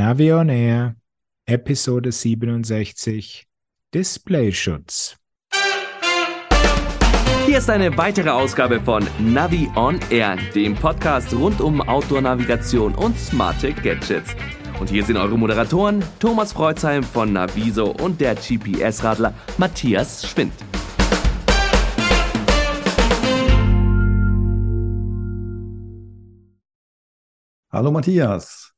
Navion Air, Episode 67, Displayschutz. Hier ist eine weitere Ausgabe von Navi on Air, dem Podcast rund um Outdoor-Navigation und smarte Gadgets. Und hier sind eure Moderatoren Thomas Freuzheim von Naviso und der GPS-Radler Matthias Schwind. Hallo Matthias.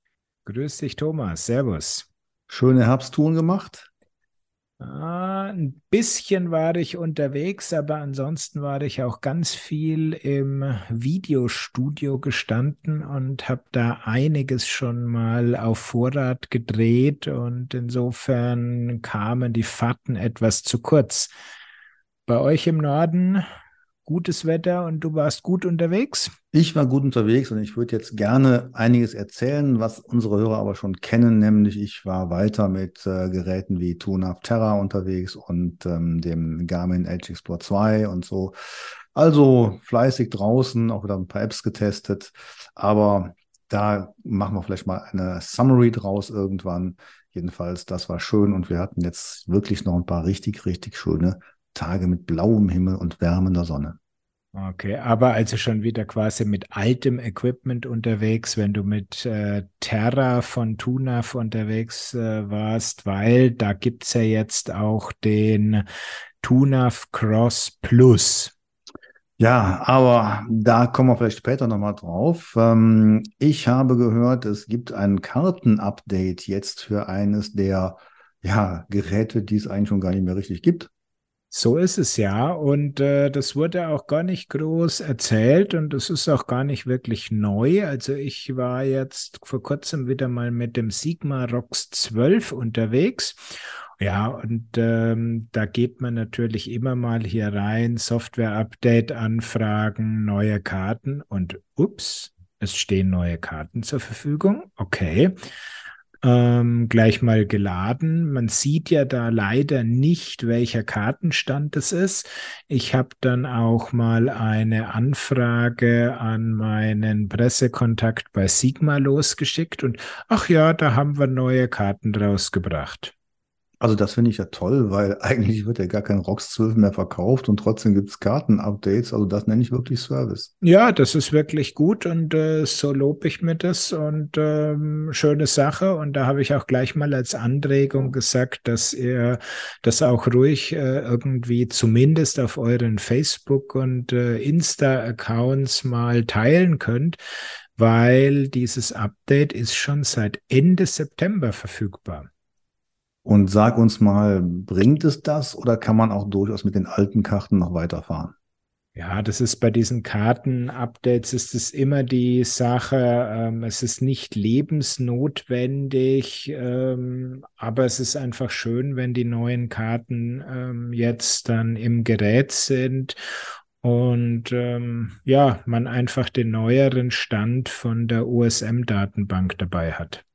Grüß dich, Thomas. Servus. Schöne Herbsttouren gemacht? Ah, ein bisschen war ich unterwegs, aber ansonsten war ich auch ganz viel im Videostudio gestanden und habe da einiges schon mal auf Vorrat gedreht und insofern kamen die Fahrten etwas zu kurz. Bei euch im Norden gutes Wetter und du warst gut unterwegs? Ich war gut unterwegs und ich würde jetzt gerne einiges erzählen, was unsere Hörer aber schon kennen, nämlich ich war weiter mit äh, Geräten wie TuneUp Terra unterwegs und ähm, dem Garmin Edge Explore 2 und so. Also fleißig draußen, auch wieder ein paar Apps getestet, aber da machen wir vielleicht mal eine Summary draus irgendwann. Jedenfalls, das war schön und wir hatten jetzt wirklich noch ein paar richtig, richtig schöne Tage mit blauem Himmel und wärmender Sonne. Okay, aber also schon wieder quasi mit altem Equipment unterwegs, wenn du mit äh, Terra von Tunaf unterwegs äh, warst, weil da gibt es ja jetzt auch den Tunaf Cross Plus. Ja, aber da kommen wir vielleicht später nochmal drauf. Ähm, ich habe gehört, es gibt ein Kartenupdate jetzt für eines der ja, Geräte, die es eigentlich schon gar nicht mehr richtig gibt. So ist es ja. Und äh, das wurde auch gar nicht groß erzählt und das ist auch gar nicht wirklich neu. Also ich war jetzt vor kurzem wieder mal mit dem Sigma Rox 12 unterwegs. Ja, und ähm, da geht man natürlich immer mal hier rein, Software-Update anfragen, neue Karten und ups, es stehen neue Karten zur Verfügung. Okay ähm, gleich mal geladen. Man sieht ja da leider nicht, welcher Kartenstand es ist. Ich habe dann auch mal eine Anfrage an meinen Pressekontakt bei Sigma losgeschickt und ach ja, da haben wir neue Karten rausgebracht. Also das finde ich ja toll, weil eigentlich wird ja gar kein ROX 12 mehr verkauft und trotzdem gibt es Karten-Updates. Also das nenne ich wirklich Service. Ja, das ist wirklich gut und äh, so lobe ich mir das und ähm, schöne Sache. Und da habe ich auch gleich mal als Anregung gesagt, dass ihr das auch ruhig äh, irgendwie zumindest auf euren Facebook- und äh, Insta-Accounts mal teilen könnt, weil dieses Update ist schon seit Ende September verfügbar. Und sag uns mal, bringt es das oder kann man auch durchaus mit den alten Karten noch weiterfahren? Ja, das ist bei diesen Karten-Updates ist es immer die Sache, ähm, es ist nicht lebensnotwendig, ähm, aber es ist einfach schön, wenn die neuen Karten ähm, jetzt dann im Gerät sind und ähm, ja, man einfach den neueren Stand von der OSM-Datenbank dabei hat.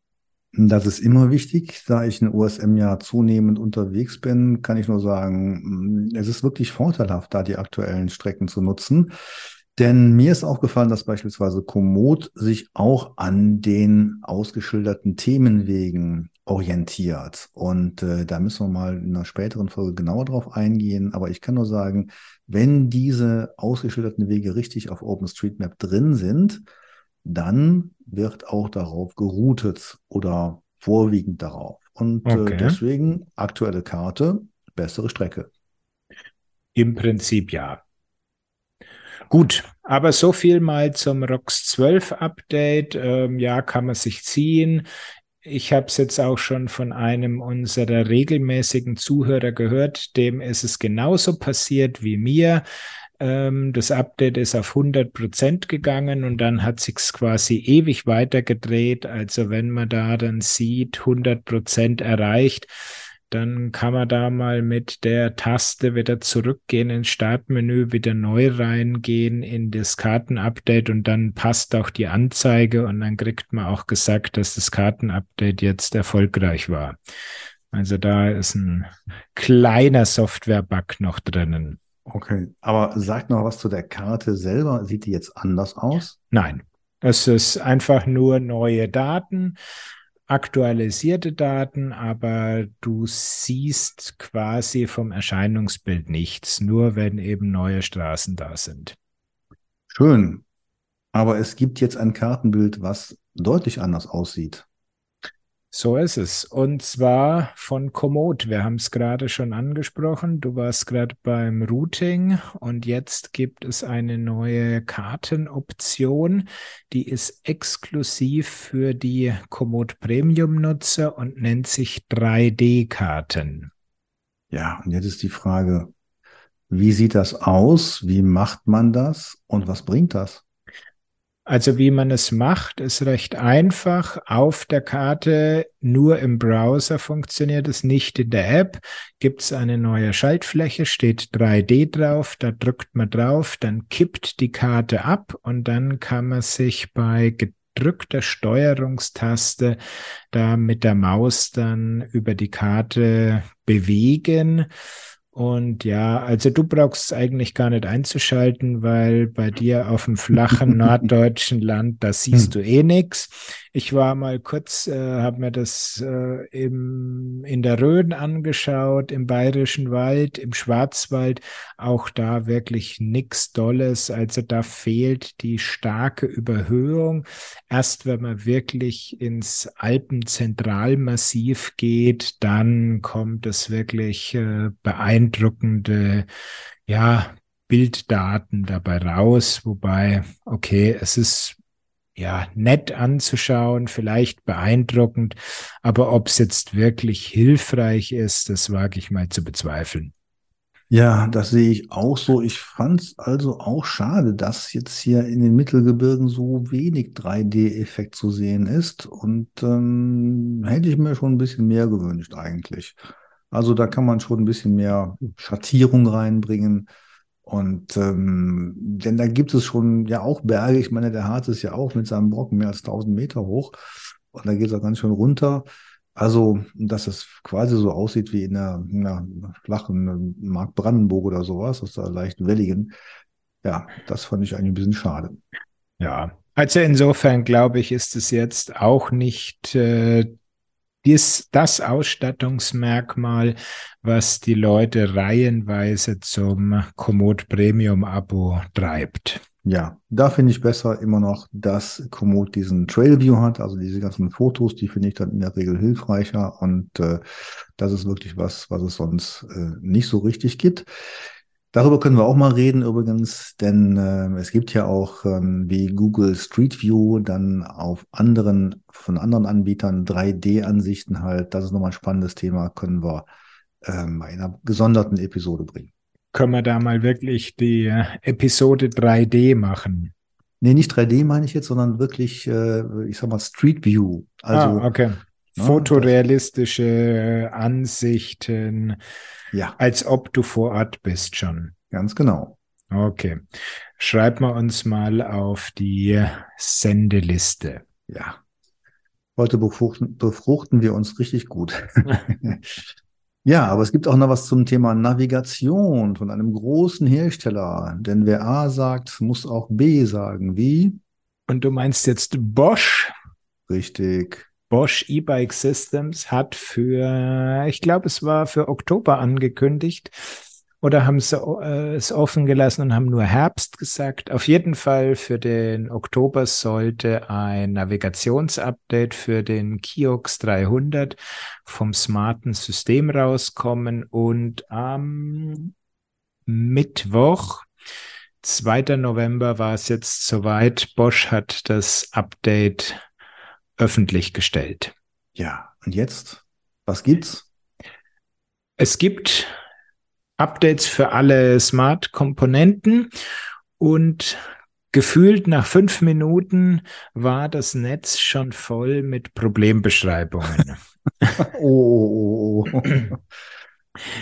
Das ist immer wichtig. Da ich in OSM ja zunehmend unterwegs bin, kann ich nur sagen, mm, es ist wirklich vorteilhaft, da die aktuellen Strecken zu nutzen. Denn mir ist aufgefallen, dass beispielsweise Komoot sich auch an den ausgeschilderten Themenwegen orientiert. Und äh, da müssen wir mal in einer späteren Folge genauer drauf eingehen. Aber ich kann nur sagen, wenn diese ausgeschilderten Wege richtig auf OpenStreetMap drin sind, dann wird auch darauf geroutet oder vorwiegend darauf. Und äh, okay. äh, deswegen aktuelle Karte, bessere Strecke. Im Prinzip ja. Gut, aber so viel mal zum ROX 12 Update. Ähm, ja, kann man sich ziehen. Ich habe es jetzt auch schon von einem unserer regelmäßigen Zuhörer gehört, dem ist es genauso passiert wie mir. Ähm, das Update ist auf 100 Prozent gegangen und dann hat sich's quasi ewig weitergedreht. Also wenn man da dann sieht, 100 Prozent erreicht, dann kann man da mal mit der Taste wieder zurückgehen ins Startmenü, wieder neu reingehen in das Kartenupdate und dann passt auch die Anzeige und dann kriegt man auch gesagt, dass das Kartenupdate jetzt erfolgreich war. Also da ist ein kleiner Software-Bug noch drinnen. Okay, aber sag noch was zu der Karte selber. Sieht die jetzt anders aus? Nein, es ist einfach nur neue Daten. aktualisierte Daten, aber du siehst quasi vom Erscheinungsbild nichts, nur wenn eben neue Straßen da sind. Schön. Aber es gibt jetzt ein Kartenbild, was deutlich anders aussieht. So ist es. Und zwar von Komoot. Wir haben es gerade schon angesprochen. Du warst gerade beim Routing und jetzt gibt es eine neue Kartenoption, die ist exklusiv für die Komoot Premium-Nutzer und nennt sich 3D-Karten. Ja, und jetzt ist die Frage, wie sieht das aus? Wie macht man das? Und was bringt das? Also wie man es macht, ist recht einfach. Auf der Karte nur im Browser funktioniert es, nicht in der App. Gibt es eine neue Schaltfläche, steht 3D drauf, da drückt man drauf, dann kippt die Karte ab und dann kann man sich bei gedrückter Steuerungstaste da mit der Maus dann über die Karte bewegen. Und ja, also du brauchst es eigentlich gar nicht einzuschalten, weil bei dir auf dem flachen norddeutschen Land, da siehst du eh nix. Ich war mal kurz, äh, habe mir das äh, im, in der Rhön angeschaut, im Bayerischen Wald, im Schwarzwald, auch da wirklich nix Dolles. Also da fehlt die starke Überhöhung. Erst wenn man wirklich ins Alpenzentralmassiv geht, dann kommt es wirklich äh, beeindruckende, ja, Bilddaten dabei raus, wobei, okay, es ist ja, nett anzuschauen, vielleicht beeindruckend, aber ob es jetzt wirklich hilfreich ist, das wage ich mal zu bezweifeln. Ja, das sehe ich auch so. Ich fand es also auch schade, dass jetzt hier in den Mittelgebirgen so wenig 3D-Effekt zu sehen ist. Und ähm, hätte ich mir schon ein bisschen mehr gewünscht eigentlich. Also da kann man schon ein bisschen mehr Schattierung reinbringen. Und ähm, denn da gibt es schon ja auch Berge. Ich meine, der Harz ist ja auch mit seinem Brocken mehr als 1000 Meter hoch. Und da geht es auch ganz schön runter. Also, dass es quasi so aussieht wie in einer, in einer flachen Mark Brandenburg oder sowas, aus der leicht welligen. Ja, das fand ich eigentlich ein bisschen schade. Ja, also insofern glaube ich, ist es jetzt auch nicht äh, dies, das Ausstattungsmerkmal, was die Leute reihenweise zum Komoot Premium Abo treibt. Ja, da finde ich besser immer noch, dass Komoot diesen Trail View hat, also diese ganzen Fotos, die finde ich dann in der Regel hilfreicher und äh, das ist wirklich was, was es sonst äh, nicht so richtig gibt. Darüber können wir auch mal reden übrigens, denn äh, es gibt ja auch ähm, wie Google Street View dann auf anderen, von anderen Anbietern 3D-Ansichten halt. Das ist nochmal ein spannendes Thema, können wir ähm, in einer gesonderten Episode bringen. Können wir da mal wirklich die äh, Episode 3D machen? Nee, nicht 3D meine ich jetzt, sondern wirklich, äh, ich sag mal, Street View. Also, ah, okay. Fotorealistische Ansichten ja. Als ob du vor Ort bist schon. Ganz genau. Okay. Schreiben wir uns mal auf die Sendeliste. Ja. Heute befruchten, befruchten wir uns richtig gut. ja, aber es gibt auch noch was zum Thema Navigation von einem großen Hersteller. Denn wer A sagt, muss auch B sagen. Wie? Und du meinst jetzt Bosch? Richtig. Bosch E-Bike Systems hat für, ich glaube, es war für Oktober angekündigt oder haben sie äh, es offen gelassen und haben nur Herbst gesagt. Auf jeden Fall für den Oktober sollte ein Navigationsupdate für den Kiox 300 vom smarten System rauskommen und am Mittwoch 2. November war es jetzt soweit. Bosch hat das Update öffentlich gestellt. Ja, und jetzt, was gibt's? Es gibt Updates für alle Smart-Komponenten und gefühlt nach fünf Minuten war das Netz schon voll mit Problembeschreibungen. oh.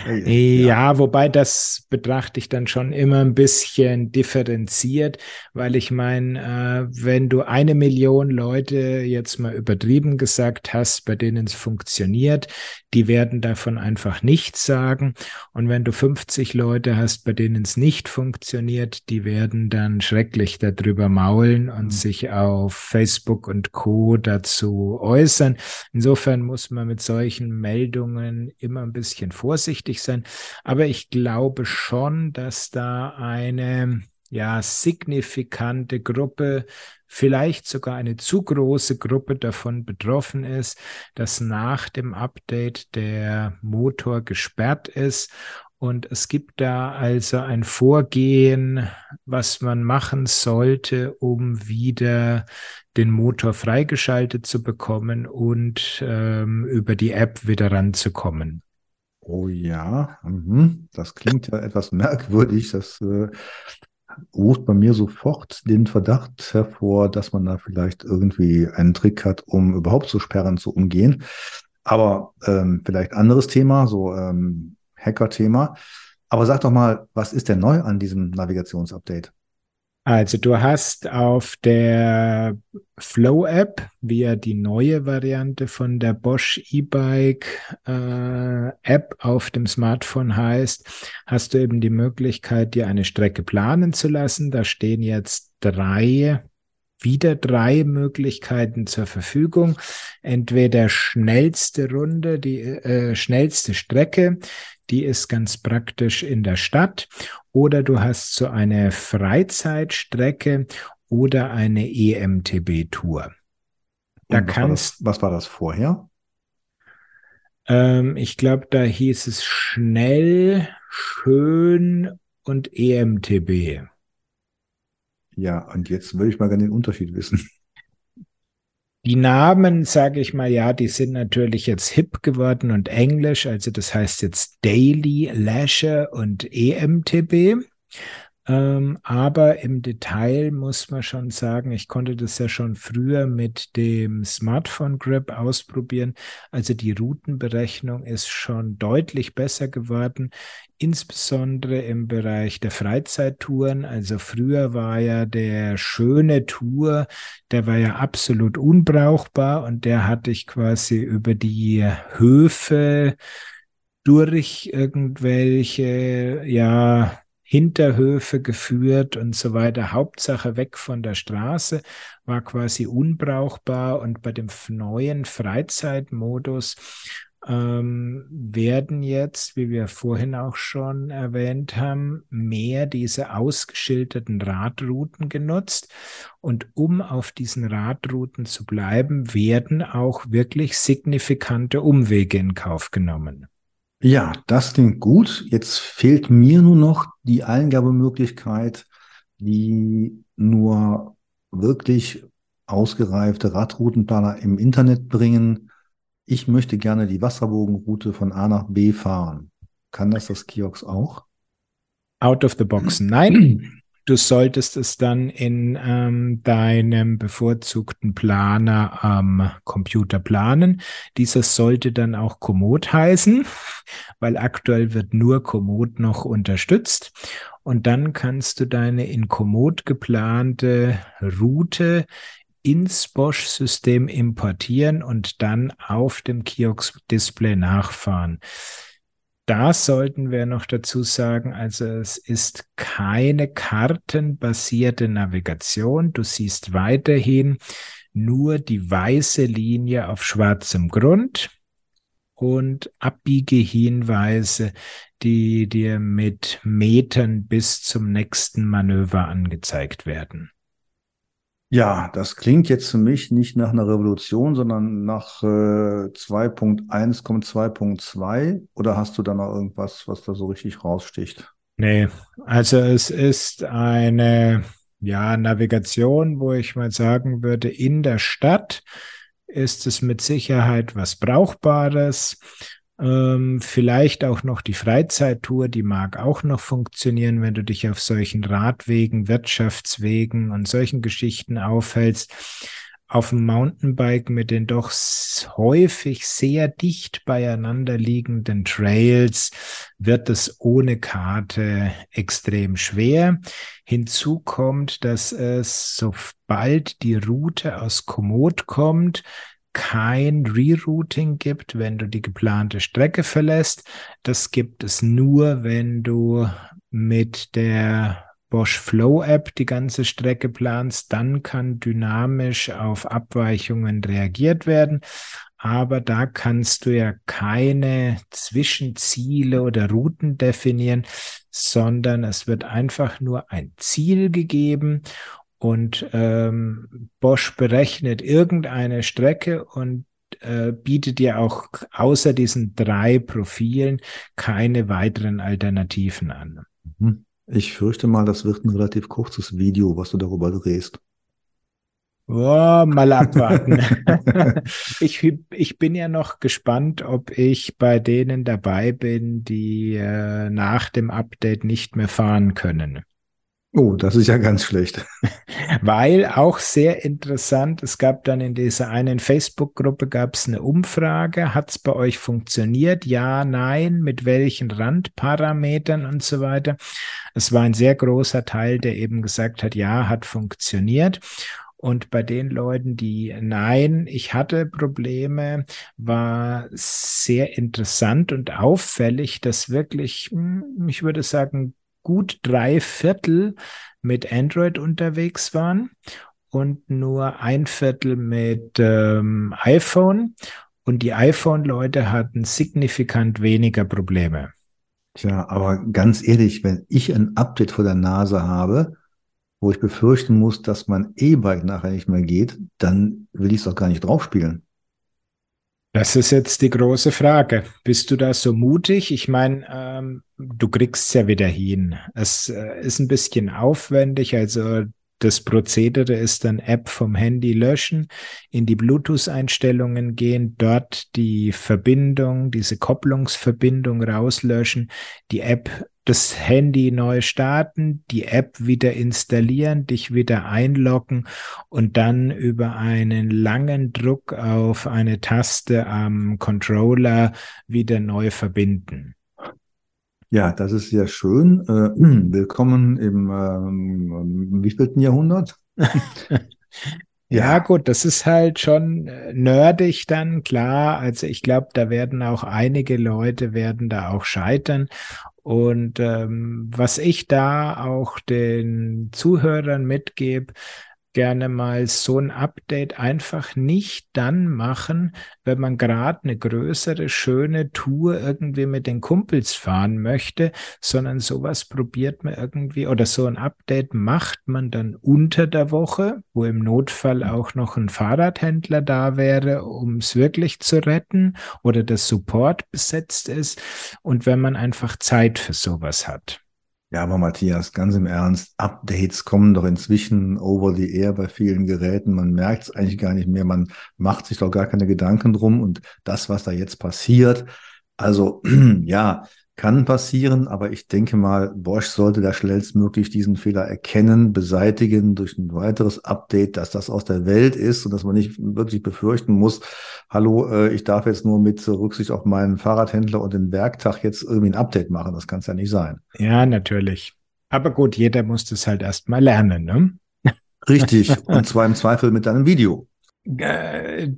Ja, ja, wobei das betrachte ich dann schon immer ein bisschen differenziert, weil ich meine, äh, wenn du eine Million Leute jetzt mal übertrieben gesagt hast, bei denen es funktioniert, die werden davon einfach nichts sagen. Und wenn du 50 Leute hast, bei denen es nicht funktioniert, die werden dann schrecklich darüber maulen und mhm. sich auf Facebook und Co dazu äußern. Insofern muss man mit solchen Meldungen immer ein bisschen vorsichtig sein. Aber ich glaube schon, dass da eine ja, signifikante Gruppe, vielleicht sogar eine zu große Gruppe davon betroffen ist, dass nach dem Update der Motor gesperrt ist. Und es gibt da also ein Vorgehen, was man machen sollte, um wieder den Motor freigeschaltet zu bekommen und ähm, über die App wieder ranzukommen. Oh ja, mhm. das klingt ja etwas merkwürdig. Das äh, ruft bei mir sofort den Verdacht hervor, dass man da vielleicht irgendwie einen Trick hat, um überhaupt so Sperren zu umgehen. Aber ähm, vielleicht anderes Thema, so ähm, Hacker-Thema. Aber sag doch mal, was ist denn neu an diesem Navigationsupdate? Also du hast auf der Flow-App, wie ja die neue Variante von der Bosch E-Bike äh, App auf dem Smartphone heißt, hast du eben die Möglichkeit, dir eine Strecke planen zu lassen. Da stehen jetzt drei wieder drei Möglichkeiten zur Verfügung. Entweder schnellste Runde, die äh, schnellste Strecke, die ist ganz praktisch in der Stadt. Oder du hast so eine Freizeitstrecke oder eine EMTB-Tour. Da was kannst. War das, was war das vorher? Ähm, ich glaube, da hieß es schnell, schön und EMTB. Ja, und jetzt würde ich mal gerne den Unterschied wissen. Die Namen, sage ich mal, ja, die sind natürlich jetzt hip geworden und englisch, also das heißt jetzt Daily, Leisure und EMTB. Ähm, aber im Detail muss man schon sagen, ich konnte das ja schon früher mit dem Smartphone Grip ausprobieren. Also die Routenberechnung ist schon deutlich besser geworden, insbesondere im Bereich der Freizeittouren. Also früher war ja der schöne Tour, der war ja absolut unbrauchbar und der hatte ich quasi über die Höfe durch irgendwelche, ja, Hinterhöfe geführt und so weiter. Hauptsache weg von der Straße war quasi unbrauchbar und bei dem neuen Freizeitmodus ähm, werden jetzt, wie wir vorhin auch schon erwähnt haben, mehr diese ausgeschilderten Radrouten genutzt. Und um auf diesen Radrouten zu bleiben, werden auch wirklich signifikante Umwege in Kauf genommen. Ja, das klingt gut. Jetzt fehlt mir nur noch die Eingabemöglichkeit, die nur wirklich ausgereifte Radroutenplaner im Internet bringen. Ich möchte gerne die Wasserbogenroute von A nach B fahren. Kann das das Kiosk auch? Out of the box, nein. Du solltest es dann in ähm, deinem bevorzugten Planer am Computer planen. Dieser sollte dann auch Komoot heißen, weil aktuell wird nur Komoot noch unterstützt. Und dann kannst du deine in Komoot geplante Route ins Bosch-System importieren und dann auf dem Kiosk-Display nachfahren. Da sollten wir noch dazu sagen, also es ist keine kartenbasierte Navigation. Du siehst weiterhin nur die weiße Linie auf schwarzem Grund und Abbiegehinweise, die dir mit Metern bis zum nächsten Manöver angezeigt werden. Ja, das klingt jetzt für mich nicht nach einer Revolution, sondern nach äh, 2.1 kommt 2.2. Oder hast du da noch irgendwas, was da so richtig raussticht? Nee, also es ist eine ja, Navigation, wo ich mal sagen würde, in der Stadt ist es mit Sicherheit was Brauchbares. Ähm, vielleicht auch noch die Freizeittour, die mag auch noch funktionieren, wenn du dich auf solchen Radwegen, Wirtschaftswegen und solchen Geschichten aufhältst. auf dem Mountainbike mit den doch häufig sehr dicht beieinander liegenden Trails wird es ohne Karte extrem schwer. Hinzu kommt, dass es, sobald die Route aus Komoot kommt, kein Rerouting gibt, wenn du die geplante Strecke verlässt. Das gibt es nur, wenn du mit der Bosch Flow App die ganze Strecke planst, dann kann dynamisch auf Abweichungen reagiert werden. Aber da kannst du ja keine Zwischenziele oder Routen definieren, sondern es wird einfach nur ein Ziel gegeben und ähm, Bosch berechnet irgendeine Strecke und äh, bietet dir auch außer diesen drei Profilen keine weiteren Alternativen an. Mhm. Ich fürchte mal, das wird ein relativ kurzes Video, was du darüber drehst. Oh, mal abwarten. ich, ich bin ja noch gespannt, ob ich bei denen dabei bin, die äh, nach dem Update nicht mehr fahren können. Oh, das ist ja ganz schlecht. Weil auch sehr interessant, es gab dann in dieser einen Facebook-Gruppe gab es eine Umfrage, hat es bei euch funktioniert? Ja, nein, mit welchen Randparametern und so weiter. Es war ein sehr großer Teil, der eben gesagt hat, ja, hat funktioniert. Und bei den Leuten, die nein, ich hatte Probleme, war sehr interessant und auffällig, dass wirklich, hm, ich würde sagen, gut drei Viertel mit Android unterwegs waren und nur ein Viertel mit ähm, iPhone. Und die iPhone-Leute hatten signifikant weniger Probleme. Tja, aber ganz ehrlich, wenn ich ein Update vor der Nase habe, wo ich befürchten muss, dass mein E-Bike nachher nicht mehr geht, dann will ich es doch gar nicht draufspielen. Das ist jetzt die große Frage. Bist du da so mutig? Ich meine, ähm, du kriegst es ja wieder hin. Es äh, ist ein bisschen aufwendig. Also das Prozedere ist dann App vom Handy löschen, in die Bluetooth-Einstellungen gehen, dort die Verbindung, diese Kopplungsverbindung rauslöschen, die App das Handy neu starten, die App wieder installieren, dich wieder einloggen und dann über einen langen Druck auf eine Taste am Controller wieder neu verbinden. Ja, das ist sehr schön. Äh, willkommen im ähm, wievielten Jahrhundert? Ja, gut, das ist halt schon äh, nerdig dann, klar. Also ich glaube, da werden auch einige Leute werden da auch scheitern. Und ähm, was ich da auch den Zuhörern mitgebe, gerne mal so ein Update einfach nicht dann machen, wenn man gerade eine größere, schöne Tour irgendwie mit den Kumpels fahren möchte, sondern sowas probiert man irgendwie oder so ein Update macht man dann unter der Woche, wo im Notfall auch noch ein Fahrradhändler da wäre, um es wirklich zu retten oder der Support besetzt ist und wenn man einfach Zeit für sowas hat. Ja, aber Matthias, ganz im Ernst, Updates kommen doch inzwischen over the air bei vielen Geräten. Man merkt es eigentlich gar nicht mehr. Man macht sich doch gar keine Gedanken drum. Und das, was da jetzt passiert, also ja, kann passieren, aber ich denke mal, Bosch sollte da schnellstmöglich diesen Fehler erkennen, beseitigen durch ein weiteres Update, dass das aus der Welt ist und dass man nicht wirklich befürchten muss, hallo, äh, ich darf jetzt nur mit Rücksicht auf meinen Fahrradhändler und den Werktag jetzt irgendwie ein Update machen. Das kann es ja nicht sein. Ja, natürlich. Aber gut, jeder muss das halt erst mal lernen, ne? Richtig. Und zwar im Zweifel mit deinem Video. Äh,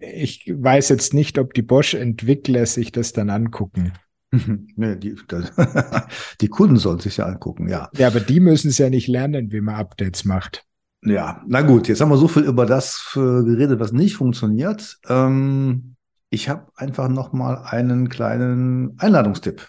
ich weiß jetzt nicht, ob die Bosch-Entwickler sich das dann angucken. Nee, die, das, die Kunden sollen sich ja angucken, ja. Ja, aber die müssen es ja nicht lernen, wie man Updates macht. Ja, na gut, jetzt haben wir so viel über das geredet, was nicht funktioniert. Ähm, ich habe einfach noch mal einen kleinen Einladungstipp.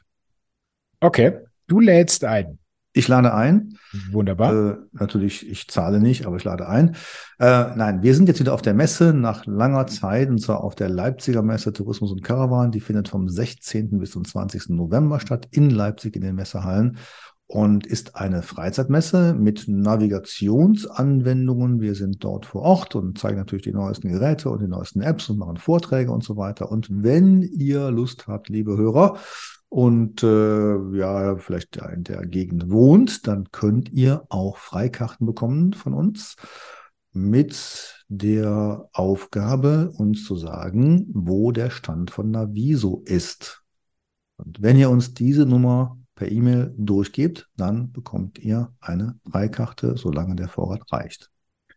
Okay, du lädst ein. Ich lade ein. Wunderbar. Äh, natürlich, ich zahle nicht, aber ich lade ein. Äh, nein, wir sind jetzt wieder auf der Messe nach langer Zeit, und zwar auf der Leipziger Messe Tourismus und Caravan. Die findet vom 16. bis zum 20. November statt in Leipzig in den Messehallen und ist eine Freizeitmesse mit Navigationsanwendungen. Wir sind dort vor Ort und zeigen natürlich die neuesten Geräte und die neuesten Apps und machen Vorträge und so weiter. Und wenn ihr Lust habt, liebe Hörer, und äh, ja, vielleicht in der Gegend wohnt, dann könnt ihr auch Freikarten bekommen von uns. mit der Aufgabe, uns zu sagen, wo der Stand von Naviso ist. Und wenn ihr uns diese Nummer per E-Mail durchgebt, dann bekommt ihr eine Freikarte, solange der Vorrat reicht.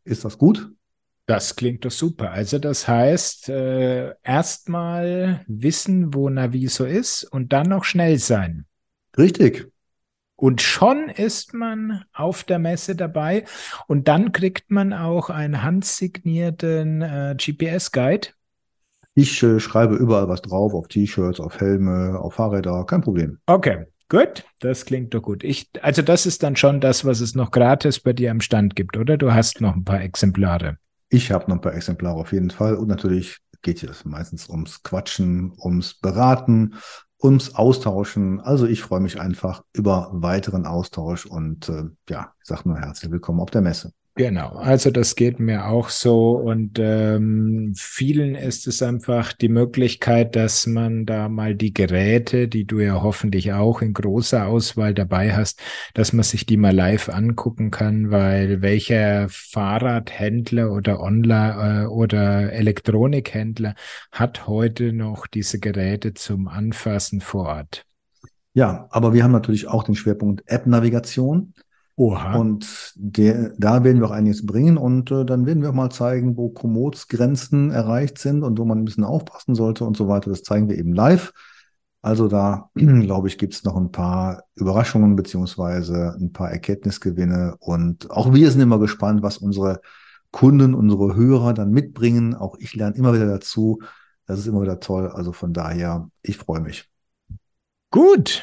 Ist das gut? Das klingt doch super. Also das heißt, äh, erstmal wissen, wo Naviso ist und dann noch schnell sein. Richtig. Und schon ist man auf der Messe dabei und dann kriegt man auch einen handsignierten äh, GPS-Guide. Ich äh, schreibe überall was drauf, auf T-Shirts, auf Helme, auf Fahrräder, kein Problem. Okay, gut, das klingt doch gut. Ich, also das ist dann schon das, was es noch gratis bei dir am Stand gibt, oder? Du hast noch ein paar Exemplare. Ich habe noch ein paar Exemplare auf jeden Fall und natürlich geht es meistens ums Quatschen, ums Beraten, ums Austauschen. Also ich freue mich einfach über weiteren Austausch und äh, ja, ich sage nur herzlich willkommen auf der Messe. Genau, also das geht mir auch so und ähm, vielen ist es einfach die Möglichkeit, dass man da mal die Geräte, die du ja hoffentlich auch in großer Auswahl dabei hast, dass man sich die mal live angucken kann, weil welcher Fahrradhändler oder Online äh, oder Elektronikhändler hat heute noch diese Geräte zum Anfassen vor Ort? Ja, aber wir haben natürlich auch den Schwerpunkt App-Navigation. Oha. Und der, da werden wir auch einiges bringen und äh, dann werden wir auch mal zeigen, wo Kommods Grenzen erreicht sind und wo man ein bisschen aufpassen sollte und so weiter. Das zeigen wir eben live. Also da, glaube ich, gibt es noch ein paar Überraschungen beziehungsweise ein paar Erkenntnisgewinne und auch wir sind immer gespannt, was unsere Kunden, unsere Hörer dann mitbringen. Auch ich lerne immer wieder dazu. Das ist immer wieder toll. Also von daher, ich freue mich. Gut.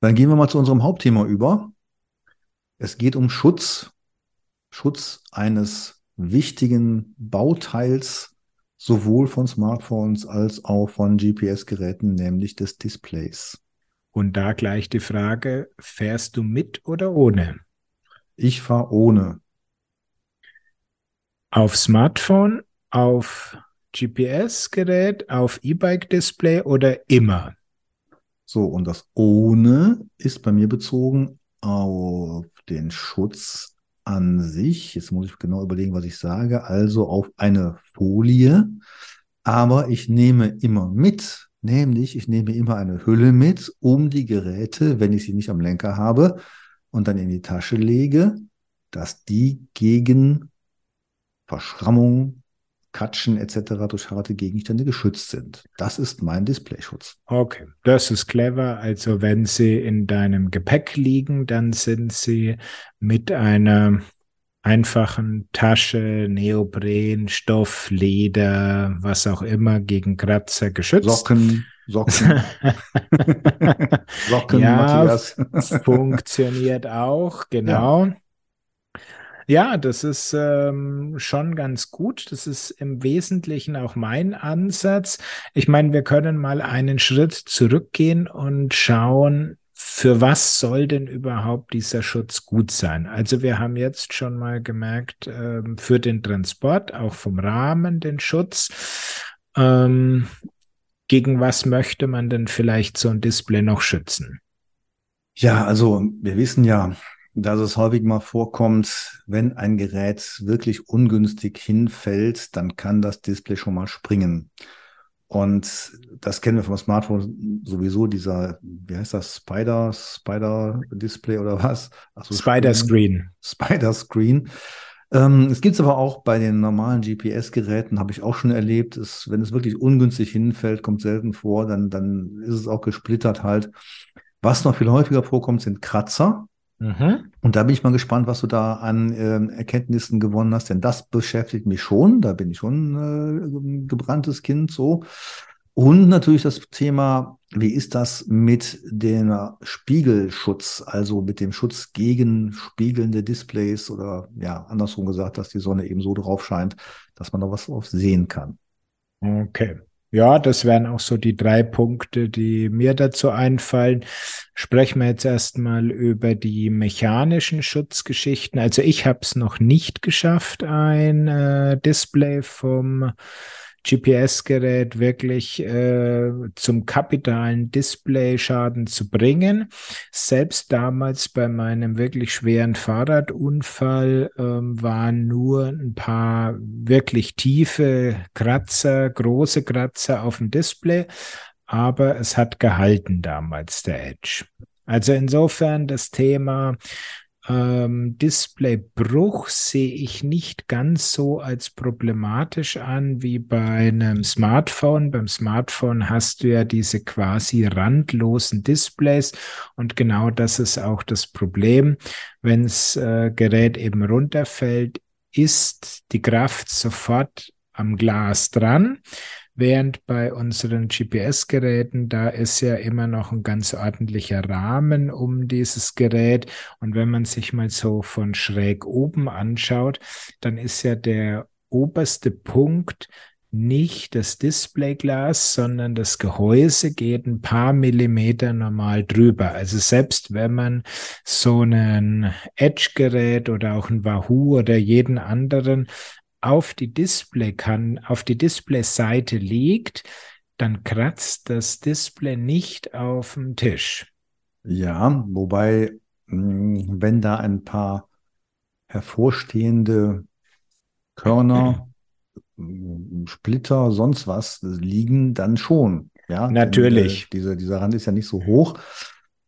Dann gehen wir mal zu unserem Hauptthema über. Es geht um Schutz, Schutz eines wichtigen Bauteils sowohl von Smartphones als auch von GPS-Geräten, nämlich des Displays. Und da gleich die Frage, fährst du mit oder ohne? Ich fahre ohne. Auf Smartphone, auf GPS-Gerät, auf E-Bike-Display oder immer? So, und das ohne ist bei mir bezogen auf den Schutz an sich. Jetzt muss ich genau überlegen, was ich sage. Also auf eine Folie. Aber ich nehme immer mit, nämlich ich nehme immer eine Hülle mit, um die Geräte, wenn ich sie nicht am Lenker habe und dann in die Tasche lege, dass die gegen Verschrammung, Katschen etc. durch harte Gegenstände geschützt sind. Das ist mein Displayschutz. Okay, das ist clever. Also wenn sie in deinem Gepäck liegen, dann sind sie mit einer einfachen Tasche, Neopren, Stoff, Leder, was auch immer gegen Kratzer geschützt. Socken, Socken. Socken, ja, Matthias. funktioniert auch, genau. Ja. Ja, das ist ähm, schon ganz gut. Das ist im Wesentlichen auch mein Ansatz. Ich meine, wir können mal einen Schritt zurückgehen und schauen, für was soll denn überhaupt dieser Schutz gut sein? Also wir haben jetzt schon mal gemerkt, ähm, für den Transport, auch vom Rahmen den Schutz. Ähm, gegen was möchte man denn vielleicht so ein Display noch schützen? Ja, also wir wissen ja, dass es häufig mal vorkommt, wenn ein Gerät wirklich ungünstig hinfällt, dann kann das Display schon mal springen. Und das kennen wir vom Smartphone sowieso, dieser, wie heißt das, Spider, Spider Display oder was? So, Spider Screen. Spider Screen. Ähm, es gibt es aber auch bei den normalen GPS-Geräten, habe ich auch schon erlebt, ist, wenn es wirklich ungünstig hinfällt, kommt selten vor, dann, dann ist es auch gesplittert halt. Was noch viel häufiger vorkommt, sind Kratzer. Mhm. Und da bin ich mal gespannt, was du da an äh, Erkenntnissen gewonnen hast, denn das beschäftigt mich schon. Da bin ich schon äh, gebranntes Kind so. Und natürlich das Thema, wie ist das mit dem Spiegelschutz, also mit dem Schutz gegen spiegelnde Displays oder ja, andersrum gesagt, dass die Sonne eben so drauf scheint, dass man da was drauf sehen kann. Okay. Ja, das wären auch so die drei Punkte, die mir dazu einfallen. Sprechen wir jetzt erstmal über die mechanischen Schutzgeschichten. Also ich habe es noch nicht geschafft, ein äh, Display vom GPS-Gerät wirklich äh, zum kapitalen Displayschaden zu bringen. Selbst damals bei meinem wirklich schweren Fahrradunfall ähm, waren nur ein paar wirklich tiefe Kratzer, große Kratzer auf dem Display, aber es hat gehalten damals der Edge. Also insofern das Thema ähm, Displaybruch sehe ich nicht ganz so als problematisch an wie bei einem Smartphone. Beim Smartphone hast du ja diese quasi randlosen Displays und genau das ist auch das Problem. Wenn das äh, Gerät eben runterfällt, ist die Kraft sofort am Glas dran. Während bei unseren GPS-Geräten, da ist ja immer noch ein ganz ordentlicher Rahmen um dieses Gerät. Und wenn man sich mal so von schräg oben anschaut, dann ist ja der oberste Punkt nicht das Displayglas, sondern das Gehäuse geht ein paar Millimeter normal drüber. Also selbst wenn man so einen Edge-Gerät oder auch ein Wahoo oder jeden anderen auf die Display kann, auf die Display-Seite liegt, dann kratzt das Display nicht auf dem Tisch. Ja, wobei, hm, wenn da ein paar hervorstehende Körner, hm, Splitter, sonst was liegen, dann schon. Ja, natürlich. Denn, äh, dieser, dieser Rand ist ja nicht so hoch.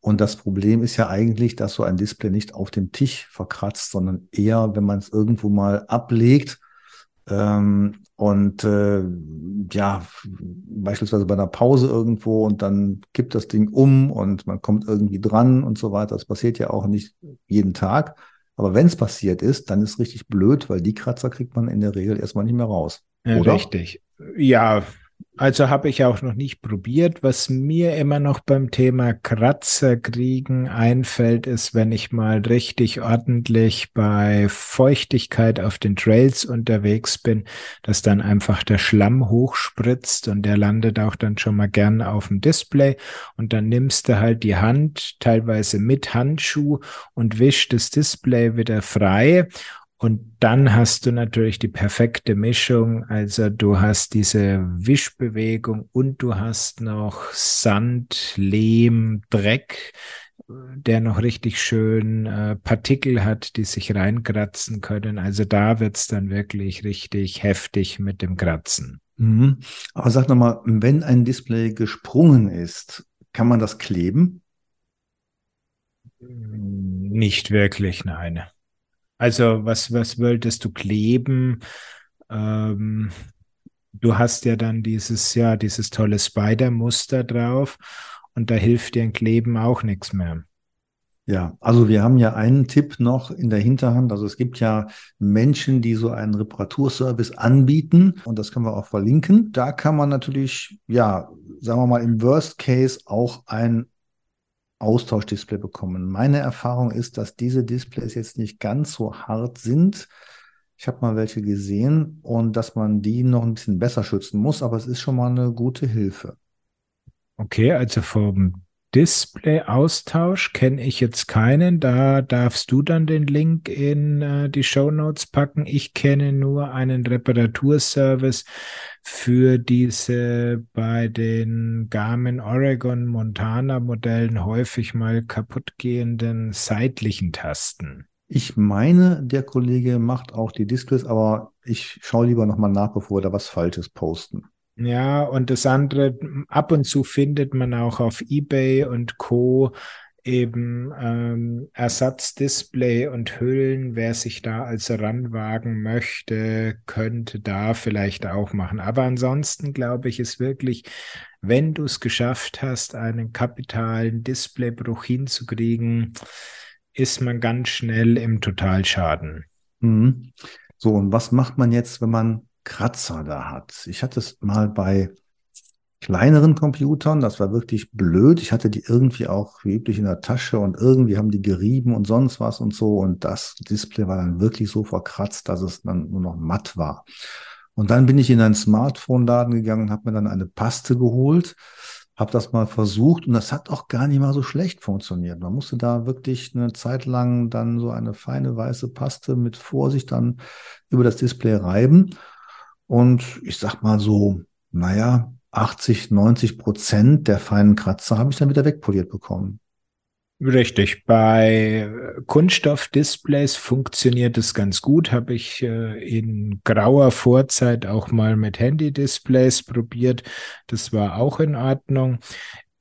Und das Problem ist ja eigentlich, dass so ein Display nicht auf dem Tisch verkratzt, sondern eher, wenn man es irgendwo mal ablegt ähm, und äh, ja, beispielsweise bei einer Pause irgendwo und dann kippt das Ding um und man kommt irgendwie dran und so weiter. Das passiert ja auch nicht jeden Tag. Aber wenn es passiert ist, dann ist richtig blöd, weil die Kratzer kriegt man in der Regel erstmal nicht mehr raus. Oder? Richtig. Ja, also habe ich auch noch nicht probiert. Was mir immer noch beim Thema Kratzer kriegen einfällt, ist, wenn ich mal richtig ordentlich bei Feuchtigkeit auf den Trails unterwegs bin, dass dann einfach der Schlamm hochspritzt und der landet auch dann schon mal gern auf dem Display und dann nimmst du halt die Hand teilweise mit Handschuh und wischst das Display wieder frei und dann hast du natürlich die perfekte Mischung. Also du hast diese Wischbewegung und du hast noch Sand, Lehm, Dreck, der noch richtig schön äh, Partikel hat, die sich reinkratzen können. Also da wird's dann wirklich richtig heftig mit dem Kratzen. Mhm. Aber sag nochmal, wenn ein Display gesprungen ist, kann man das kleben? Nicht wirklich, nein. Also was, was wolltest du kleben? Ähm, du hast ja dann dieses, ja, dieses tolle Spider-Muster drauf und da hilft dir ein Kleben auch nichts mehr. Ja, also wir haben ja einen Tipp noch in der Hinterhand. Also es gibt ja Menschen, die so einen Reparaturservice anbieten und das können wir auch verlinken. Da kann man natürlich, ja, sagen wir mal im Worst Case auch ein Austauschdisplay bekommen. Meine Erfahrung ist, dass diese Displays jetzt nicht ganz so hart sind. Ich habe mal welche gesehen und dass man die noch ein bisschen besser schützen muss, aber es ist schon mal eine gute Hilfe. Okay, also vom Display-Austausch kenne ich jetzt keinen. Da darfst du dann den Link in äh, die Show Notes packen. Ich kenne nur einen Reparaturservice für diese bei den Garmin Oregon Montana Modellen häufig mal kaputtgehenden seitlichen Tasten. Ich meine, der Kollege macht auch die Displays, aber ich schaue lieber nochmal nach, bevor wir da was Falsches posten. Ja, und das andere, ab und zu findet man auch auf eBay und Co. eben ähm, Ersatzdisplay und Hüllen. Wer sich da also ranwagen möchte, könnte da vielleicht auch machen. Aber ansonsten glaube ich, ist wirklich, wenn du es geschafft hast, einen kapitalen Displaybruch hinzukriegen, ist man ganz schnell im Totalschaden. Mhm. So, und was macht man jetzt, wenn man Kratzer da hat. Ich hatte es mal bei kleineren Computern, das war wirklich blöd. Ich hatte die irgendwie auch wie üblich in der Tasche und irgendwie haben die gerieben und sonst was und so. Und das Display war dann wirklich so verkratzt, dass es dann nur noch matt war. Und dann bin ich in einen Smartphone-Laden gegangen und habe mir dann eine Paste geholt, habe das mal versucht und das hat auch gar nicht mal so schlecht funktioniert. Man musste da wirklich eine Zeit lang dann so eine feine weiße Paste mit Vorsicht dann über das Display reiben. Und ich sag mal so, naja, 80, 90 Prozent der feinen Kratzer habe ich dann wieder wegpoliert bekommen. Richtig. Bei Kunststoffdisplays funktioniert es ganz gut. Habe ich äh, in grauer Vorzeit auch mal mit Handy-Displays probiert. Das war auch in Ordnung.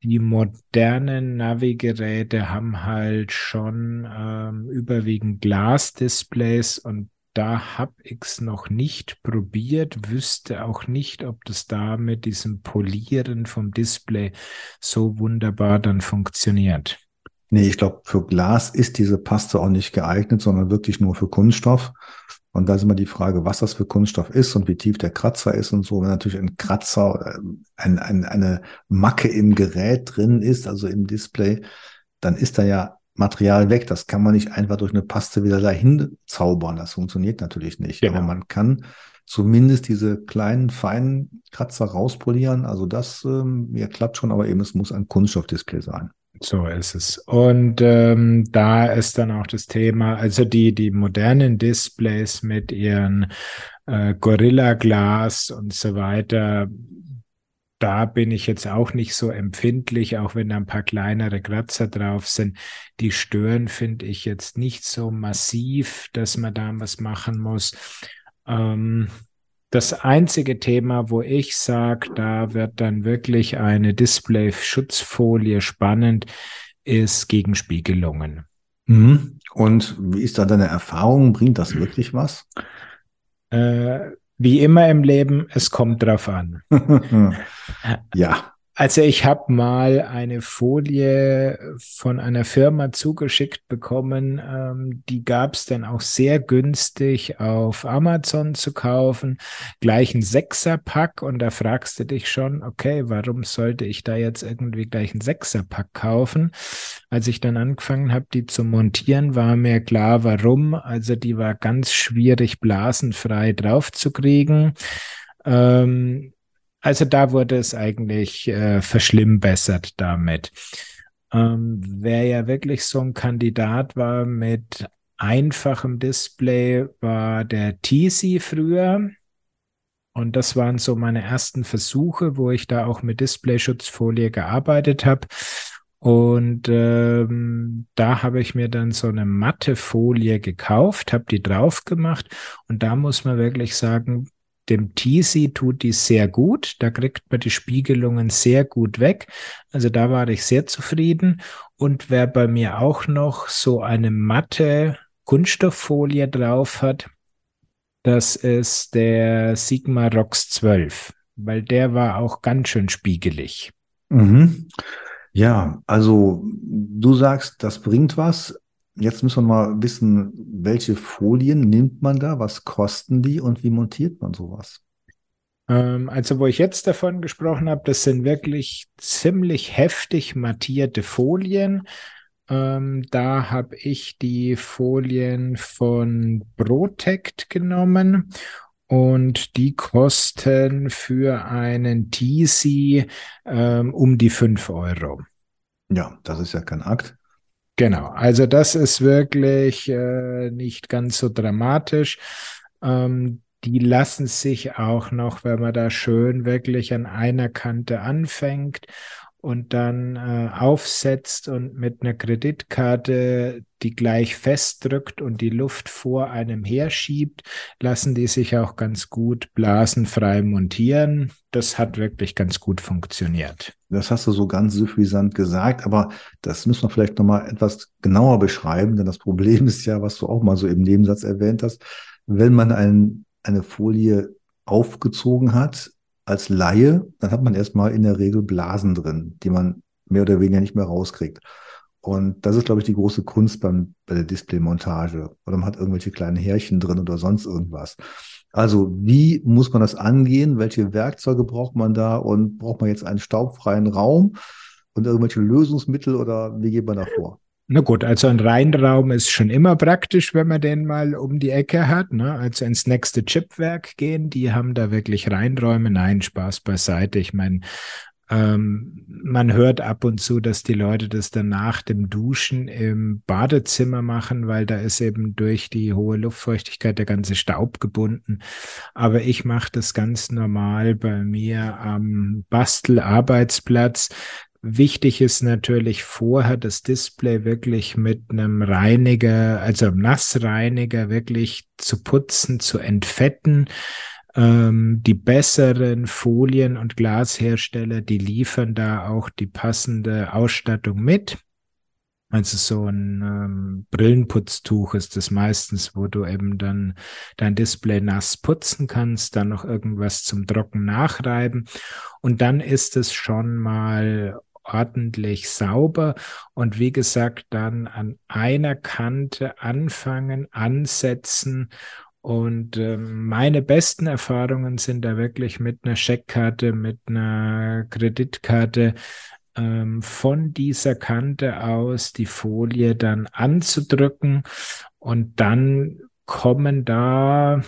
Die modernen Navigeräte haben halt schon ähm, überwiegend Glasdisplays und da habe ich es noch nicht probiert, wüsste auch nicht, ob das da mit diesem Polieren vom Display so wunderbar dann funktioniert. Nee, ich glaube, für Glas ist diese Paste auch nicht geeignet, sondern wirklich nur für Kunststoff. Und da ist immer die Frage, was das für Kunststoff ist und wie tief der Kratzer ist und so. Wenn natürlich ein Kratzer, ein, ein, eine Macke im Gerät drin ist, also im Display, dann ist da ja Material weg. Das kann man nicht einfach durch eine Paste wieder dahin zaubern. Das funktioniert natürlich nicht. Genau. Aber man kann zumindest diese kleinen, feinen Kratzer rauspolieren. Also das ähm, ja, klappt schon, aber eben es muss ein Kunststoffdisplay sein. So ist es. Und ähm, da ist dann auch das Thema, also die, die modernen Displays mit ihren äh, Gorilla Glas und so weiter, da bin ich jetzt auch nicht so empfindlich, auch wenn da ein paar kleinere Kratzer drauf sind. Die stören, finde ich jetzt nicht so massiv, dass man da was machen muss. Ähm, das einzige Thema, wo ich sage, da wird dann wirklich eine Display-Schutzfolie spannend, ist Gegenspiegelungen. Mhm. Und wie ist da deine Erfahrung? Bringt das wirklich was? Äh, wie immer im Leben, es kommt drauf an. ja. Also ich habe mal eine Folie von einer Firma zugeschickt bekommen, ähm, die gab es dann auch sehr günstig auf Amazon zu kaufen, gleich ein Sechserpack und da fragst du dich schon, okay, warum sollte ich da jetzt irgendwie gleich ein Sechserpack kaufen? Als ich dann angefangen habe, die zu montieren, war mir klar, warum. Also die war ganz schwierig blasenfrei draufzukriegen. Ähm, also da wurde es eigentlich äh, verschlimmbessert damit. Ähm, wer ja wirklich so ein Kandidat war mit einfachem Display, war der TC früher. Und das waren so meine ersten Versuche, wo ich da auch mit Displayschutzfolie gearbeitet habe. Und ähm, da habe ich mir dann so eine matte Folie gekauft, habe die drauf gemacht. Und da muss man wirklich sagen, dem Teasy tut die sehr gut. Da kriegt man die Spiegelungen sehr gut weg. Also da war ich sehr zufrieden. Und wer bei mir auch noch so eine matte Kunststofffolie drauf hat, das ist der Sigma Rox 12, weil der war auch ganz schön spiegelig. Mhm. Ja, also du sagst, das bringt was. Jetzt müssen wir mal wissen, welche Folien nimmt man da, was kosten die und wie montiert man sowas? Ähm, also, wo ich jetzt davon gesprochen habe, das sind wirklich ziemlich heftig mattierte Folien. Ähm, da habe ich die Folien von Protect genommen und die kosten für einen TC ähm, um die 5 Euro. Ja, das ist ja kein Akt. Genau, also das ist wirklich äh, nicht ganz so dramatisch. Ähm, die lassen sich auch noch, wenn man da schön wirklich an einer Kante anfängt und dann äh, aufsetzt und mit einer Kreditkarte die gleich festdrückt und die Luft vor einem herschiebt, lassen die sich auch ganz gut blasenfrei montieren. Das hat wirklich ganz gut funktioniert. Das hast du so ganz suffisant gesagt, aber das müssen wir vielleicht nochmal etwas genauer beschreiben, denn das Problem ist ja, was du auch mal so im Nebensatz erwähnt hast, wenn man ein, eine Folie aufgezogen hat, als Laie, dann hat man erstmal in der Regel Blasen drin, die man mehr oder weniger nicht mehr rauskriegt. Und das ist, glaube ich, die große Kunst beim, bei der Displaymontage. Oder man hat irgendwelche kleinen Härchen drin oder sonst irgendwas. Also, wie muss man das angehen? Welche Werkzeuge braucht man da? Und braucht man jetzt einen staubfreien Raum und irgendwelche Lösungsmittel oder wie geht man da vor? Na gut, also ein Reinraum ist schon immer praktisch, wenn man den mal um die Ecke hat. Ne? Also ins nächste Chipwerk gehen, die haben da wirklich Reinräume. Nein, Spaß beiseite. Ich meine, Ähm, man hört ab und zu, dass die Leute das dann nach dem Duschen im Badezimmer machen, weil da ist eben durch die hohe Luftfeuchtigkeit der ganze Staub gebunden. Aber ich mache das ganz normal bei mir am Bastelarbeitsplatz. Wichtig ist natürlich vorher das Display wirklich mit einem Reiniger, also einem Nassreiniger wirklich zu putzen, zu entfetten ähm, die besseren Folien- und Glashersteller, die liefern da auch die passende Ausstattung mit. Also so ein ähm, Brillenputztuch ist das meistens, wo du eben dann dein Display nass putzen kannst, dann noch irgendwas zum Trocken nachreiben und dann ist es schon mal ordentlich sauber und wie gesagt dann an einer Kante anfangen, ansetzen. Und ähm, meine besten Erfahrungen sind da wirklich mit einer Scheckkarte, mit einer Kreditkarte ähm, von dieser Kante aus die Folie dann anzudrücken. Und dann kommen da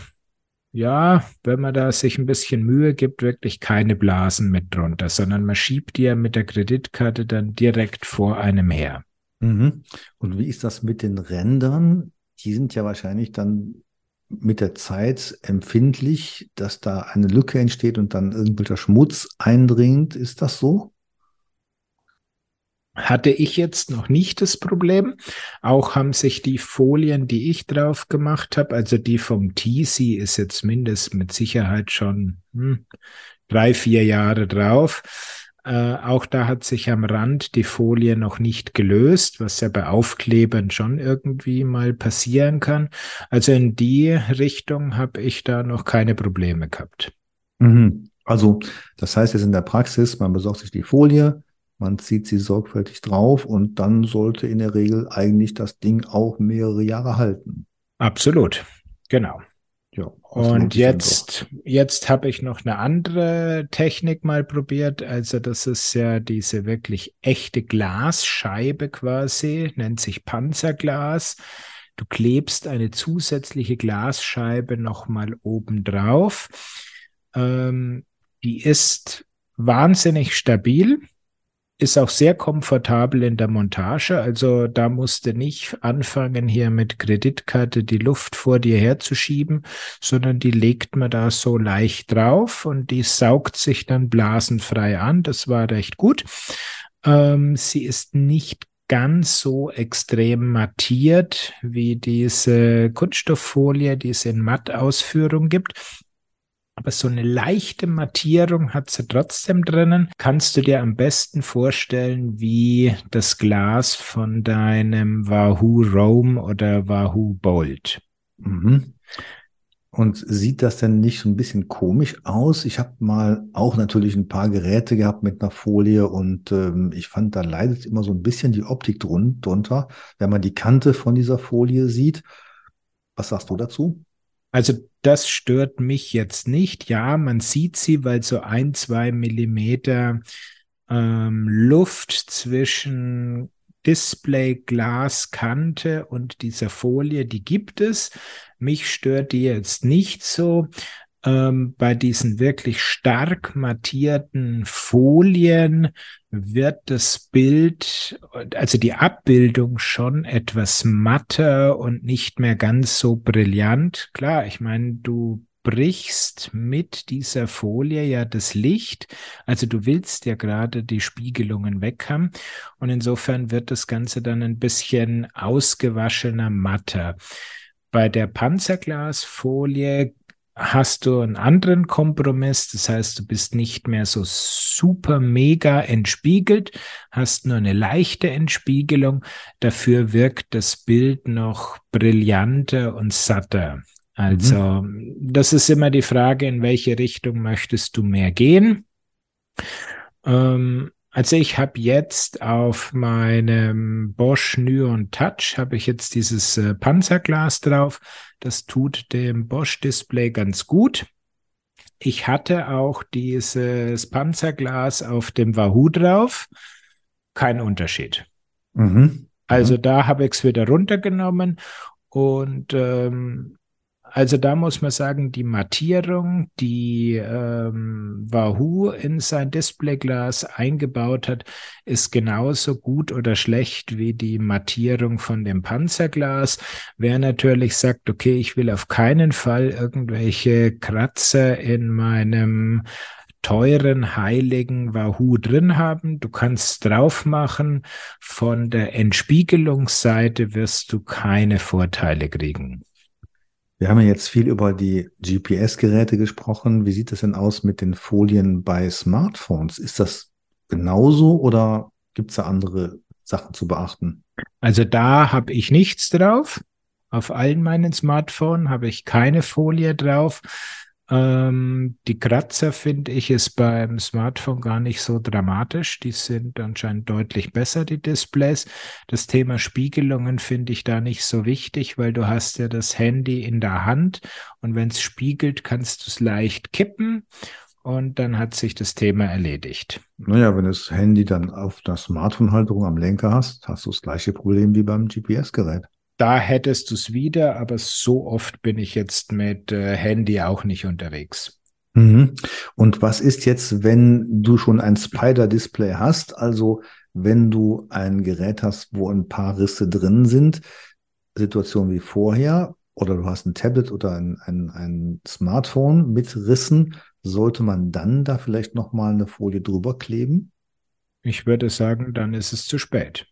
ja, wenn man da sich ein bisschen Mühe gibt, wirklich keine Blasen mit drunter, sondern man schiebt die ja mit der Kreditkarte dann direkt vor einem her. Mhm. Und wie ist das mit den Rändern? Die sind ja wahrscheinlich dann mit der Zeit empfindlich, dass da eine Lücke entsteht und dann irgendwelcher Schmutz eindringt. Ist das so? Hatte ich jetzt noch nicht das Problem. Auch haben sich die Folien, die ich drauf gemacht habe, also die vom TC ist jetzt mindestens mit Sicherheit schon hm, drei, vier Jahre drauf äh, auch da hat sich am Rand die Folie noch nicht gelöst, was ja bei Aufklebern schon irgendwie mal passieren kann. Also in die Richtung habe ich da noch keine Probleme gehabt. Mhm. Also das heißt jetzt in der Praxis, man besorgt sich die Folie, man zieht sie sorgfältig drauf und dann sollte in der Regel eigentlich das Ding auch mehrere Jahre halten. Absolut, genau. Ja, und jetzt, jetzt habe ich noch eine andere Technik mal probiert. Also das ist ja diese wirklich echte Glasscheibe quasi, nennt sich Panzerglas. Du klebst eine zusätzliche Glasscheibe nochmal oben drauf. Ähm, die ist wahnsinnig stabil ist auch sehr komfortabel in der Montage. Also da musste nicht anfangen, hier mit Kreditkarte die Luft vor dir herzuschieben, sondern die legt man da so leicht drauf und die saugt sich dann blasenfrei an. Das war recht gut. Ähm, sie ist nicht ganz so extrem mattiert wie diese Kunststofffolie, die es in Mattausführung gibt aber so eine leichte Mattierung hat sie trotzdem drinnen. Kannst du dir am besten vorstellen, wie das Glas von deinem Wahoo Rome oder Wahoo Bolt. Mhm. Und sieht das denn nicht so ein bisschen komisch aus? Ich habe mal auch natürlich ein paar Geräte gehabt mit einer Folie und ähm, ich fand, da leidet immer so ein bisschen die Optik drunter, wenn man die Kante von dieser Folie sieht. Was sagst du dazu? Also das stört mich jetzt nicht. Ja, man sieht sie, weil so ein, zwei Millimeter ähm, Luft zwischen Display, Glaskante und dieser Folie, die gibt es. Mich stört die jetzt nicht so ähm, bei diesen wirklich stark mattierten Folien wird das Bild, also die Abbildung schon etwas matter und nicht mehr ganz so brillant. Klar, ich meine, du brichst mit dieser Folie ja das Licht. Also du willst ja gerade die Spiegelungen weg haben. Und insofern wird das Ganze dann ein bisschen ausgewaschener, matter. Bei der Panzerglasfolie hast du einen anderen Kompromiss. Das heißt, du bist nicht mehr so super mega entspiegelt, hast nur eine leichte Entspiegelung. Dafür wirkt das Bild noch brillanter und satter. Also, mhm. das ist immer die Frage, in welche Richtung möchtest du mehr gehen? Ähm, also ich habe jetzt auf meinem Bosch Nyon Touch habe ich jetzt dieses äh, Panzerglas drauf. Das tut dem Bosch Display ganz gut. Ich hatte auch dieses Panzerglas auf dem Wahoo drauf. Kein Unterschied. Mhm. Also mhm. da habe ich es wieder runtergenommen und ähm, Also da muss man sagen, die Mattierung, die ähm, Wahoo in sein Displayglas eingebaut hat, ist genauso gut oder schlecht wie die Mattierung von dem Panzerglas. Wer natürlich sagt, okay, ich will auf keinen Fall irgendwelche Kratzer in meinem teuren, heiligen Wahoo drin haben. Du kannst drauf machen. Von der Entspiegelungsseite wirst du keine Vorteile kriegen. Wir haben ja jetzt viel über die GPS-Geräte gesprochen. Wie sieht es denn aus mit den Folien bei Smartphones? Ist das genauso oder gibt es da andere Sachen zu beachten? Also da habe ich nichts drauf. Auf allen meinen Smartphones habe ich keine Folie drauf. Ähm, die Kratzer finde ich ist beim Smartphone gar nicht so dramatisch. Die sind anscheinend deutlich besser, die Displays. Das Thema Spiegelungen finde ich da nicht so wichtig, weil du hast ja das Handy in der Hand und wenn es spiegelt, kannst du es leicht kippen und dann hat sich das Thema erledigt. Naja, wenn du das Handy dann auf der Smartphone-Halterung am Lenker hast, hast du das gleiche Problem wie beim GPS-Gerät da hättest du es wieder, aber so oft bin ich jetzt mit äh, Handy auch nicht unterwegs. Mhm. Und was ist jetzt, wenn du schon ein Spider-Display hast, also wenn du ein Gerät hast, wo ein paar Risse drin sind, Situation wie vorher, oder du hast ein Tablet oder ein, ein, ein Smartphone mit Rissen, sollte man dann da vielleicht nochmal eine Folie drüber kleben? Ich würde sagen, dann ist es zu spät.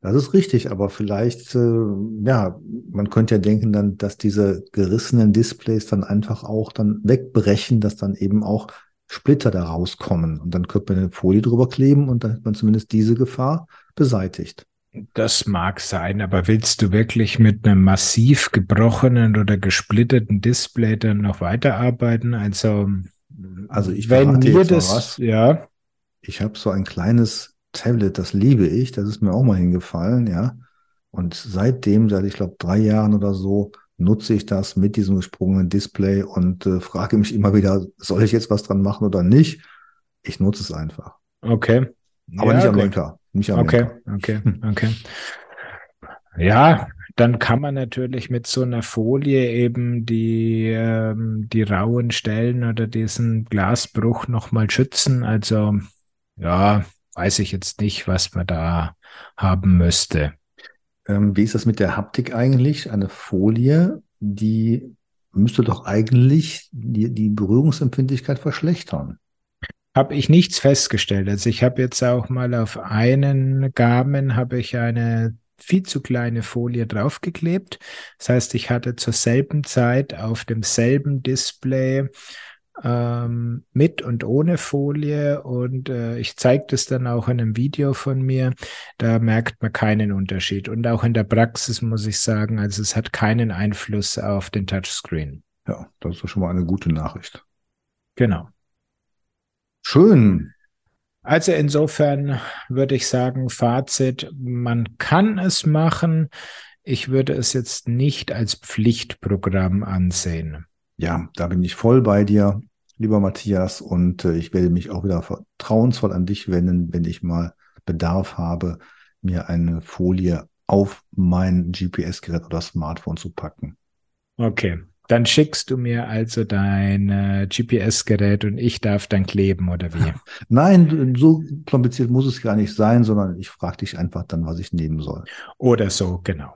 Das ist richtig, aber vielleicht, äh, ja, man könnte ja denken dann, dass diese gerissenen Displays dann einfach auch dann wegbrechen, dass dann eben auch Splitter da rauskommen. Und dann könnte man eine Folie drüber kleben und dann hat man zumindest diese Gefahr beseitigt. Das mag sein, aber willst du wirklich mit einem massiv gebrochenen oder gesplitterten Display dann noch weiterarbeiten? Also, also ich wenn mir das, was. ja. Ich habe so ein kleines Tablet, das liebe ich, das ist mir auch mal hingefallen, ja. Und seitdem, seit ich glaube drei Jahren oder so, nutze ich das mit diesem gesprungenen Display und äh, frage mich immer wieder, soll ich jetzt was dran machen oder nicht? Ich nutze es einfach. Okay. Aber ja, nicht am gut. Lenker. Nicht am okay, Lenker. okay, okay. Ja, dann kann man natürlich mit so einer Folie eben die, ähm, die rauen Stellen oder diesen Glasbruch nochmal schützen. Also ja, weiß ich jetzt nicht, was man da haben müsste. Ähm, wie ist das mit der Haptik eigentlich? Eine Folie, die müsste doch eigentlich die, die Berührungsempfindlichkeit verschlechtern. Habe ich nichts festgestellt. Also ich habe jetzt auch mal auf einen Garmin habe ich eine viel zu kleine Folie draufgeklebt. Das heißt, ich hatte zur selben Zeit auf demselben Display ähm, mit und ohne Folie und äh, ich zeige das dann auch in einem Video von mir. Da merkt man keinen Unterschied und auch in der Praxis muss ich sagen, also es hat keinen Einfluss auf den Touchscreen. Ja, das ist schon mal eine gute Nachricht. Genau. Schön. Also insofern würde ich sagen, Fazit, man kann es machen. Ich würde es jetzt nicht als Pflichtprogramm ansehen. Ja, da bin ich voll bei dir lieber Matthias, und äh, ich werde mich auch wieder vertrauensvoll an dich wenden, wenn ich mal Bedarf habe, mir eine Folie auf mein GPS-Gerät oder Smartphone zu packen. Okay, dann schickst du mir also dein äh, GPS-Gerät und ich darf dann kleben oder wie? Nein, so kompliziert muss es gar nicht sein, sondern ich frage dich einfach dann, was ich nehmen soll. Oder so, genau.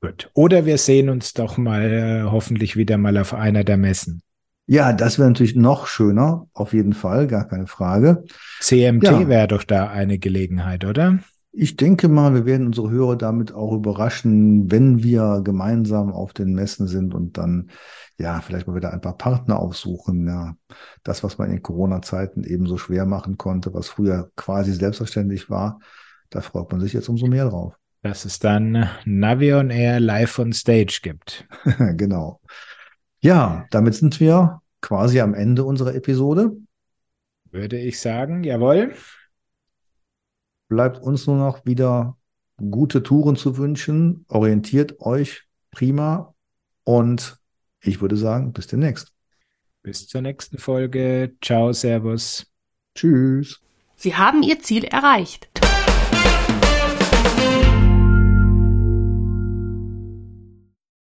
Gut. Oder wir sehen uns doch mal äh, hoffentlich wieder mal auf einer der Messen. Ja, das wäre natürlich noch schöner, auf jeden Fall, gar keine Frage. CMT ja. wäre doch da eine Gelegenheit, oder? Ich denke mal, wir werden unsere Hörer damit auch überraschen, wenn wir gemeinsam auf den Messen sind und dann ja vielleicht mal wieder ein paar Partner aufsuchen. Ja, das, was man in Corona-Zeiten eben so schwer machen konnte, was früher quasi selbstverständlich war, da freut man sich jetzt umso mehr drauf. Dass es dann Navion Air live on Stage gibt. genau. Ja, damit sind wir quasi am Ende unserer Episode. Würde ich sagen, jawohl. Bleibt uns nur noch wieder gute Touren zu wünschen. Orientiert euch prima und ich würde sagen, bis demnächst. Bis zur nächsten Folge. Ciao, Servus. Tschüss. Sie haben Ihr Ziel erreicht.